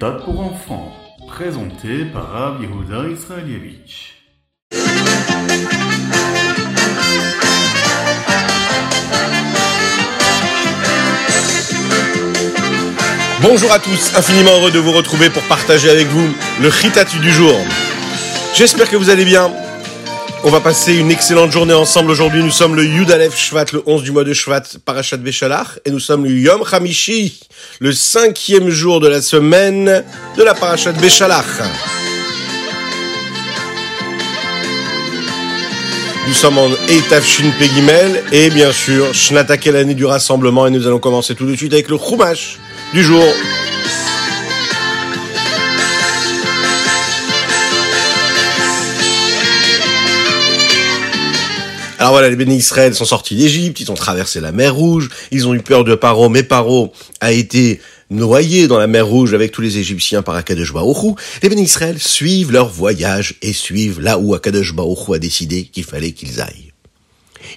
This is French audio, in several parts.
méthode pour enfants, présenté par Rav Yehuda Israelievich. Bonjour à tous, infiniment heureux de vous retrouver pour partager avec vous le Chitatu du jour. J'espère que vous allez bien. On va passer une excellente journée ensemble aujourd'hui. Nous sommes le Yudalef Shvat, le 11 du mois de Shvat, Parashat Beshalach, et nous sommes le Yom Hamishi, le cinquième jour de la semaine de la Parashat Beshalach. Nous sommes en Eitav Shin Pegimel, et bien sûr, Shnata l'année du rassemblement, et nous allons commencer tout de suite avec le Chumash du jour. Alors voilà, les bénis Israël sont sortis d'Égypte, ils ont traversé la mer Rouge, ils ont eu peur de Paro, mais Paro a été noyé dans la mer Rouge avec tous les Égyptiens par Akadosh Baruch Les bénis Israël suivent leur voyage et suivent là où Akadosh Baruch a décidé qu'il fallait qu'ils aillent.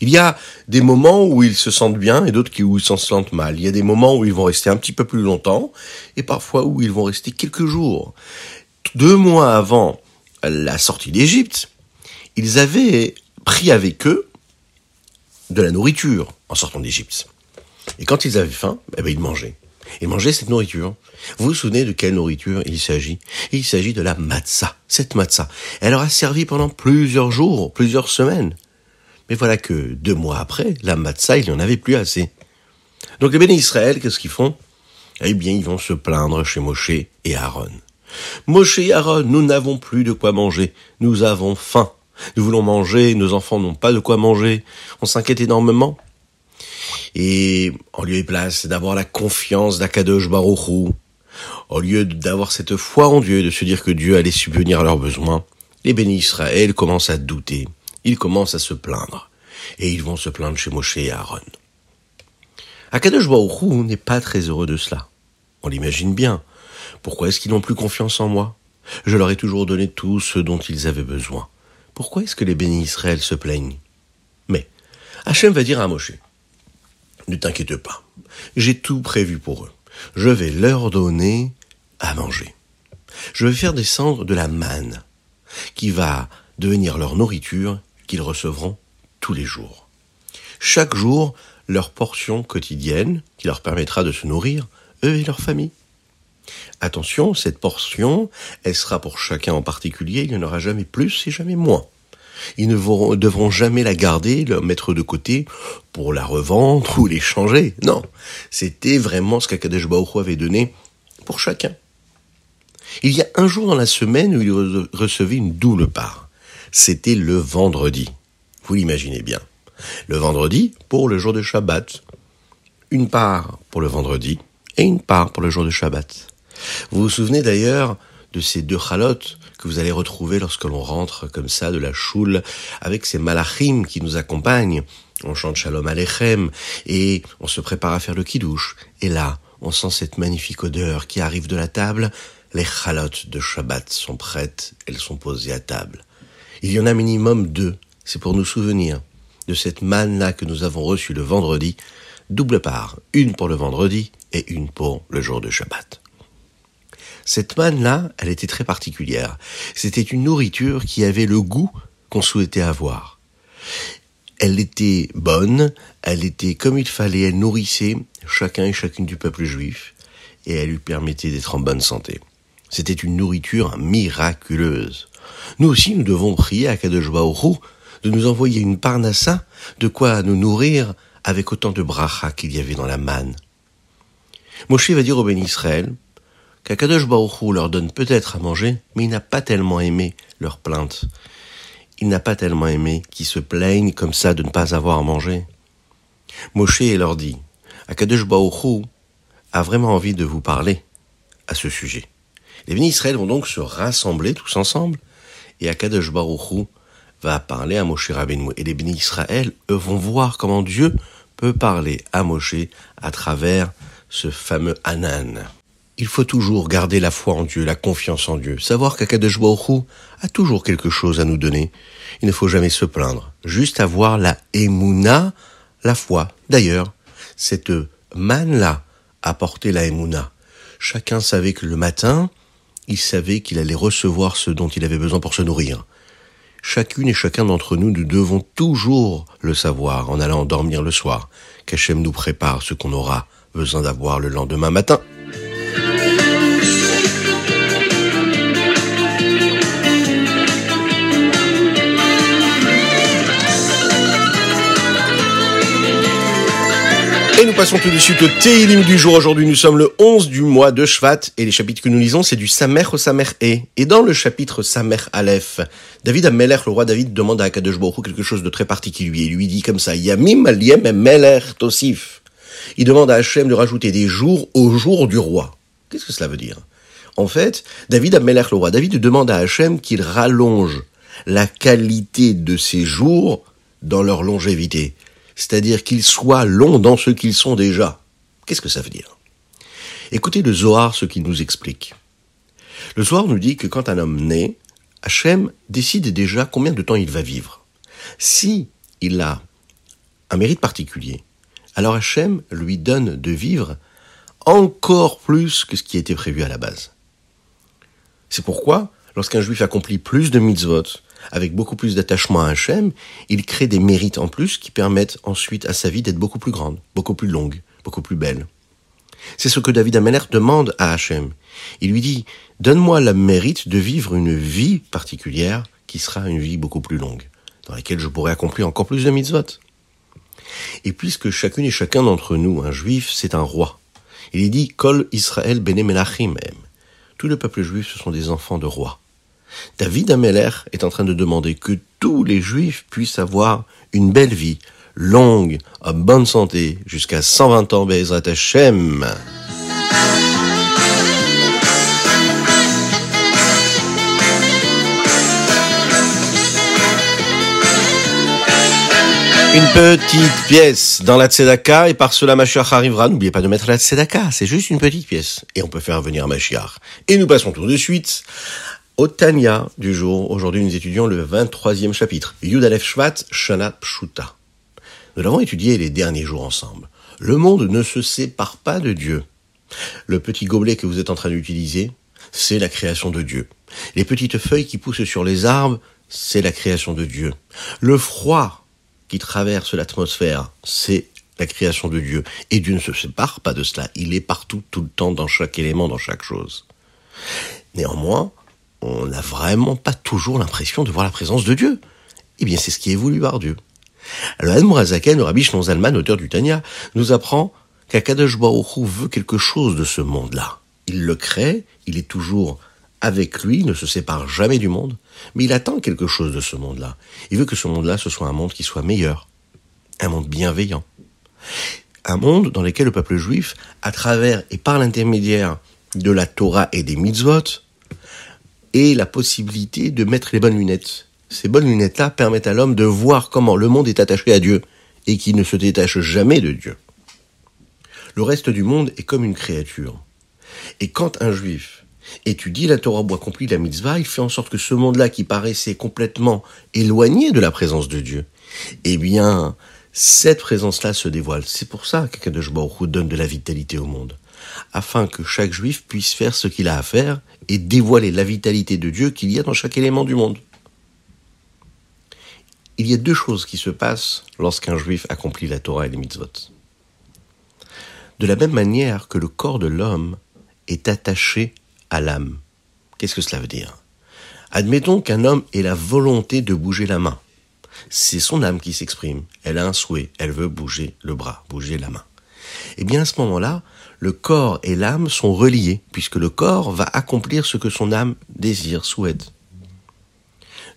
Il y a des moments où ils se sentent bien et d'autres où ils s'en sentent mal. Il y a des moments où ils vont rester un petit peu plus longtemps et parfois où ils vont rester quelques jours. Deux mois avant la sortie d'Égypte, ils avaient pris avec eux de la nourriture en sortant d'Égypte. Et quand ils avaient faim, eh ben, ils mangeaient. Ils mangeaient cette nourriture. Vous vous souvenez de quelle nourriture il s'agit? Il s'agit de la matzah. Cette matzah, elle leur a servi pendant plusieurs jours, plusieurs semaines. Mais voilà que deux mois après, la matzah, il n'y en avait plus assez. Donc les bénis Israël, qu'est-ce qu'ils font? Eh bien, ils vont se plaindre chez Moshe et Aaron. Moshe et Aaron, nous n'avons plus de quoi manger. Nous avons faim. Nous voulons manger, nos enfants n'ont pas de quoi manger. On s'inquiète énormément. Et en lieu et place d'avoir la confiance d'Akadosh Baruchou, au lieu d'avoir cette foi en Dieu, de se dire que Dieu allait subvenir à leurs besoins, les bénis Israël commencent à douter. Ils commencent à se plaindre. Et ils vont se plaindre chez Moshe et Aaron. Akadosh Baruchou n'est pas très heureux de cela. On l'imagine bien. Pourquoi est-ce qu'ils n'ont plus confiance en moi? Je leur ai toujours donné tout ce dont ils avaient besoin. Pourquoi est-ce que les bénis Israël se plaignent? Mais Hachem va dire à Moshe, ne t'inquiète pas, j'ai tout prévu pour eux. Je vais leur donner à manger. Je vais faire descendre de la manne, qui va devenir leur nourriture qu'ils recevront tous les jours. Chaque jour, leur portion quotidienne qui leur permettra de se nourrir, eux et leur famille. Attention, cette portion, elle sera pour chacun en particulier, il n'y en aura jamais plus et jamais moins. Ils ne devront jamais la garder, la mettre de côté pour la revendre ou l'échanger. Non, c'était vraiment ce qu'Akadesh Baruch avait donné pour chacun. Il y a un jour dans la semaine où il recevait une double part. C'était le vendredi. Vous l'imaginez bien. Le vendredi pour le jour de Shabbat. Une part pour le vendredi et une part pour le jour de Shabbat. Vous vous souvenez d'ailleurs de ces deux chalotes que vous allez retrouver lorsque l'on rentre comme ça de la choule avec ces malachim qui nous accompagnent. On chante Shalom Alechem et on se prépare à faire le kiddush. Et là, on sent cette magnifique odeur qui arrive de la table. Les chalotes de Shabbat sont prêtes, elles sont posées à table. Il y en a minimum deux, c'est pour nous souvenir de cette manne-là que nous avons reçue le vendredi, double part, une pour le vendredi et une pour le jour de Shabbat. Cette manne-là, elle était très particulière. C'était une nourriture qui avait le goût qu'on souhaitait avoir. Elle était bonne, elle était comme il fallait, elle nourrissait chacun et chacune du peuple juif, et elle lui permettait d'être en bonne santé. C'était une nourriture miraculeuse. Nous aussi, nous devons prier à Kadosh de nous envoyer une parnassa, de quoi nous nourrir avec autant de bracha qu'il y avait dans la manne. Moshe va dire au Ben Israël, qu'Akadosh leur donne peut-être à manger, mais il n'a pas tellement aimé leurs plaintes. Il n'a pas tellement aimé qu'ils se plaignent comme ça de ne pas avoir à manger. Moshe leur dit, Akadosh Baruch a vraiment envie de vous parler à ce sujet. Les bénis Israël vont donc se rassembler tous ensemble, et Akadosh Baruch va parler à Moshe Rabbeinu. Et les bénis Israël, eux, vont voir comment Dieu peut parler à Moshe à travers ce fameux Anan. Il faut toujours garder la foi en Dieu, la confiance en Dieu, savoir qu'Akadosh a toujours quelque chose à nous donner. Il ne faut jamais se plaindre, juste avoir la émouna, la foi. D'ailleurs, cette manne-là apportait la émouna. Chacun savait que le matin, il savait qu'il allait recevoir ce dont il avait besoin pour se nourrir. Chacune et chacun d'entre nous, nous devons toujours le savoir en allant dormir le soir, qu'Hachem nous prépare ce qu'on aura besoin d'avoir le lendemain matin. Passons tout de suite au Teilim du jour. Aujourd'hui, nous sommes le 11 du mois de Shvat et les chapitres que nous lisons, c'est du Samer au Samer E. Et dans le chapitre Samer Aleph, David Ameler, le roi David, demande à Akadosh Baruch quelque chose de très particulier. Il lui dit comme ça, Yamim aliem Meler Tosif. Il demande à Hachem de rajouter des jours au jour du roi. Qu'est-ce que cela veut dire? En fait, David Ameler, le roi David, demande à Hachem qu'il rallonge la qualité de ses jours dans leur longévité c'est-à-dire qu'ils soient longs dans ce qu'ils sont déjà. Qu'est-ce que ça veut dire? Écoutez le Zohar, ce qu'il nous explique. Le Zohar nous dit que quand un homme naît, Hachem décide déjà combien de temps il va vivre. Si il a un mérite particulier, alors Hachem lui donne de vivre encore plus que ce qui était prévu à la base. C'est pourquoi, lorsqu'un juif accomplit plus de mitzvot, avec beaucoup plus d'attachement à Hachem, il crée des mérites en plus qui permettent ensuite à sa vie d'être beaucoup plus grande, beaucoup plus longue, beaucoup plus belle. C'est ce que David Ameller demande à Hachem. Il lui dit, donne-moi le mérite de vivre une vie particulière qui sera une vie beaucoup plus longue, dans laquelle je pourrai accomplir encore plus de mitzvot. Et puisque chacune et chacun d'entre nous, un juif, c'est un roi, il est dit, Kol Israël bene melachim Tout le peuple juif, ce sont des enfants de rois. David Ameller est en train de demander que tous les juifs puissent avoir une belle vie, longue, en bonne santé, jusqu'à 120 ans, Bezrat Hashem. Une petite pièce dans la tzedaka et par cela Mashiach arrivera. N'oubliez pas de mettre la tzedaka, c'est juste une petite pièce. Et on peut faire venir Mashiach. Et nous passons tout de suite au Tanya du jour, aujourd'hui nous étudions le 23e chapitre, Yud Aleph Shvat Shana Pshuta. Nous l'avons étudié les derniers jours ensemble. Le monde ne se sépare pas de Dieu. Le petit gobelet que vous êtes en train d'utiliser, c'est la création de Dieu. Les petites feuilles qui poussent sur les arbres, c'est la création de Dieu. Le froid qui traverse l'atmosphère, c'est la création de Dieu. Et Dieu ne se sépare pas de cela. Il est partout, tout le temps, dans chaque élément, dans chaque chose. Néanmoins, on n'a vraiment pas toujours l'impression de voir la présence de Dieu. Eh bien, c'est ce qui est voulu par Dieu. Alors, Admorazaken, le rabbi Zalman, auteur du Tanya, nous apprend qu'Akadosh Baruch veut quelque chose de ce monde-là. Il le crée, il est toujours avec lui, ne se sépare jamais du monde, mais il attend quelque chose de ce monde-là. Il veut que ce monde-là, ce soit un monde qui soit meilleur, un monde bienveillant, un monde dans lequel le peuple juif, à travers et par l'intermédiaire de la Torah et des mitzvot, et la possibilité de mettre les bonnes lunettes. Ces bonnes lunettes-là permettent à l'homme de voir comment le monde est attaché à Dieu et qu'il ne se détache jamais de Dieu. Le reste du monde est comme une créature. Et quand un juif étudie la Torah ou accomplit la mitzvah, il fait en sorte que ce monde-là qui paraissait complètement éloigné de la présence de Dieu, eh bien, cette présence-là se dévoile. C'est pour ça qu'Akadosh Baruch donne de la vitalité au monde afin que chaque juif puisse faire ce qu'il a à faire et dévoiler la vitalité de Dieu qu'il y a dans chaque élément du monde. Il y a deux choses qui se passent lorsqu'un juif accomplit la Torah et les mitzvot. De la même manière que le corps de l'homme est attaché à l'âme. Qu'est-ce que cela veut dire? Admettons qu'un homme ait la volonté de bouger la main. C'est son âme qui s'exprime. Elle a un souhait. Elle veut bouger le bras, bouger la main. Eh bien, à ce moment-là, le corps et l'âme sont reliés, puisque le corps va accomplir ce que son âme désire, souhaite.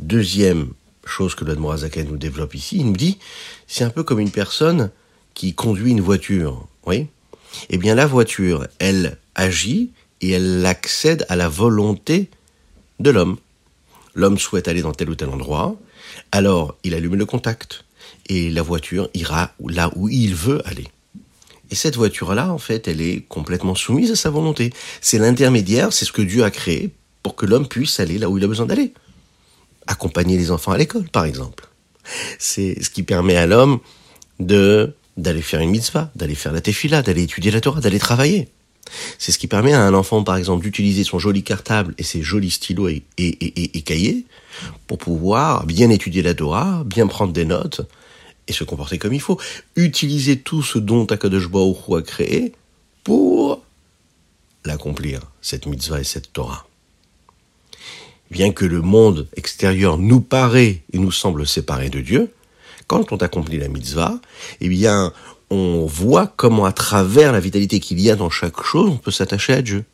Deuxième chose que l'Admorazaken nous développe ici, il nous dit, c'est un peu comme une personne qui conduit une voiture, oui Eh bien, la voiture, elle agit et elle accède à la volonté de l'homme. L'homme souhaite aller dans tel ou tel endroit, alors il allume le contact et la voiture ira là où il veut aller. Et cette voiture-là, en fait, elle est complètement soumise à sa volonté. C'est l'intermédiaire, c'est ce que Dieu a créé pour que l'homme puisse aller là où il a besoin d'aller. Accompagner les enfants à l'école, par exemple. C'est ce qui permet à l'homme de d'aller faire une mitzvah, d'aller faire la tefila, d'aller étudier la Torah, d'aller travailler. C'est ce qui permet à un enfant, par exemple, d'utiliser son joli cartable et ses jolis stylos et, et, et, cahiers pour pouvoir bien étudier la Torah, bien prendre des notes et se comporter comme il faut. Utiliser tout ce dont Akadosh Baruch a créé pour l'accomplir, cette mitzvah et cette Torah. Bien que le monde extérieur nous paraît et nous semble séparé de Dieu, quand on accomplit la mitzvah, eh bien, on voit comment à travers la vitalité qu'il y a dans chaque chose, on peut s'attacher à Dieu.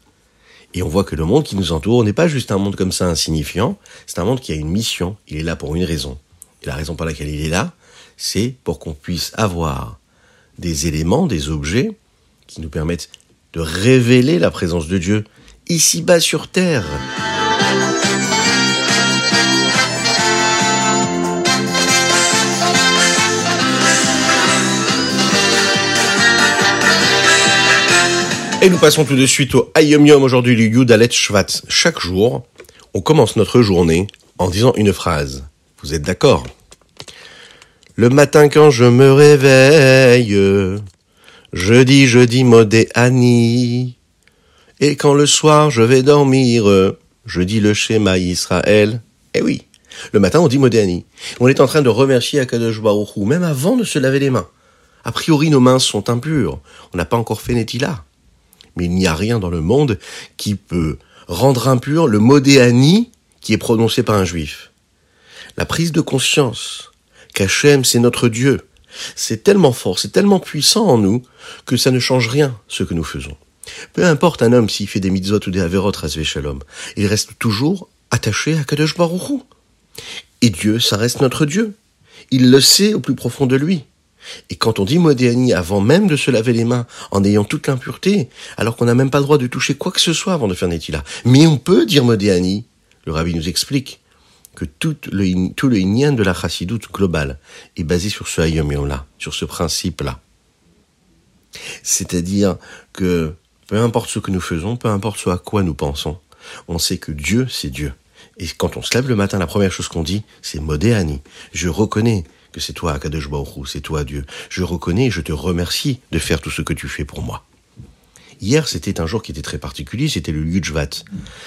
Et on voit que le monde qui nous entoure n'est pas juste un monde comme ça insignifiant, c'est un monde qui a une mission, il est là pour une raison. Et la raison pour laquelle il est là, c'est pour qu'on puisse avoir des éléments, des objets qui nous permettent de révéler la présence de Dieu ici-bas sur terre. Et nous passons tout de suite au Ayom Yom, aujourd'hui le Yudalet Shvat. Chaque jour, on commence notre journée en disant une phrase. Vous êtes d'accord? Le matin quand je me réveille, je dis, je dis Modé. Et quand le soir je vais dormir, je dis le schéma Israël. Eh oui, le matin on dit Modé. On est en train de remercier Akadosh Baruch même avant de se laver les mains. A priori, nos mains sont impures. On n'a pas encore fait Netila mais il n'y a rien dans le monde qui peut rendre impur le modéani qui est prononcé par un juif. La prise de conscience qu'Hachem c'est notre Dieu, c'est tellement fort, c'est tellement puissant en nous que ça ne change rien ce que nous faisons. Peu importe un homme s'il fait des mitzvot ou des averot rasvé shalom, il reste toujours attaché à Kadosh Baruch Et Dieu, ça reste notre Dieu. Il le sait au plus profond de lui. Et quand on dit Modéani avant même de se laver les mains, en ayant toute l'impureté, alors qu'on n'a même pas le droit de toucher quoi que ce soit avant de faire Netila. Mais on peut dire Modéani. Le rabbi nous explique que tout le, tout de la chassidoute globale est basé sur ce hayom-là, sur ce principe-là. C'est-à-dire que peu importe ce que nous faisons, peu importe ce à quoi nous pensons, on sait que Dieu, c'est Dieu. Et quand on se lève le matin, la première chose qu'on dit, c'est Modéani. Je reconnais que c'est toi, Akadosh c'est toi, Dieu. Je reconnais et je te remercie de faire tout ce que tu fais pour moi. Hier, c'était un jour qui était très particulier, c'était le Yudjvat.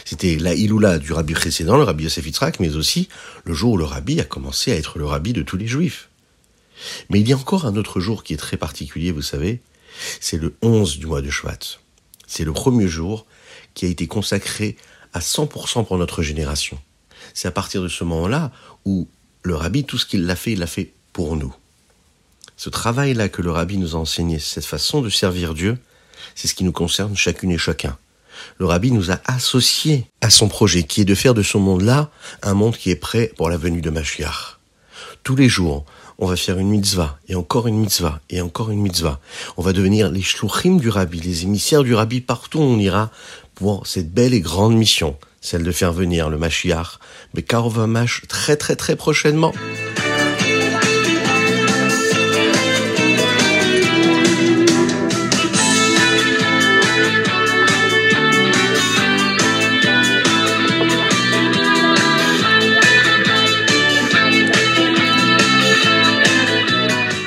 C'était la Iloula du rabbi précédent, le rabbi Yosef Yitzhak, mais aussi le jour où le rabbi a commencé à être le rabbi de tous les juifs. Mais il y a encore un autre jour qui est très particulier, vous savez, c'est le 11 du mois de Shvat. C'est le premier jour qui a été consacré à 100% pour notre génération. C'est à partir de ce moment-là où le rabbi, tout ce qu'il a fait, il l'a fait pour nous. Ce travail-là que le rabbi nous a enseigné, cette façon de servir Dieu, c'est ce qui nous concerne chacune et chacun. Le rabbi nous a associés à son projet, qui est de faire de ce monde-là un monde qui est prêt pour la venue de Mashiach. Tous les jours, on va faire une mitzvah, et encore une mitzvah, et encore une mitzvah. On va devenir les shluchim du rabbi, les émissaires du rabbi partout où on ira pour cette belle et grande mission celle de faire venir le Mashiach, mais Karov très très très prochainement.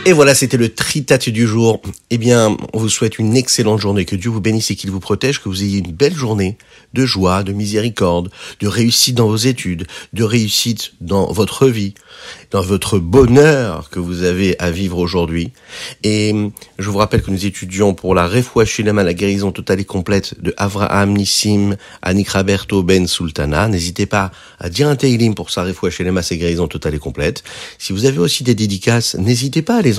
Et voilà, c'était le tritat du jour. Eh bien, on vous souhaite une excellente journée, que Dieu vous bénisse et qu'il vous protège, que vous ayez une belle journée de joie, de miséricorde, de réussite dans vos études, de réussite dans votre vie, dans votre bonheur que vous avez à vivre aujourd'hui. Et je vous rappelle que nous étudions pour la Refoua la guérison totale et complète de Avraham Nissim Anik Raberto Ben Sultana. N'hésitez pas à dire un Teilim pour sa Refoua Shilema, sa guérison totale et complète. Si vous avez aussi des dédicaces, n'hésitez pas à les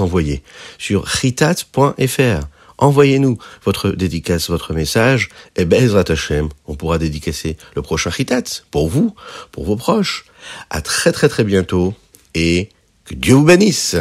sur chitat.fr. Envoyez-nous votre dédicace, votre message, et Bezrat Hashem, on pourra dédicacer le prochain Chitat pour vous, pour vos proches. À très très très bientôt et que Dieu vous bénisse.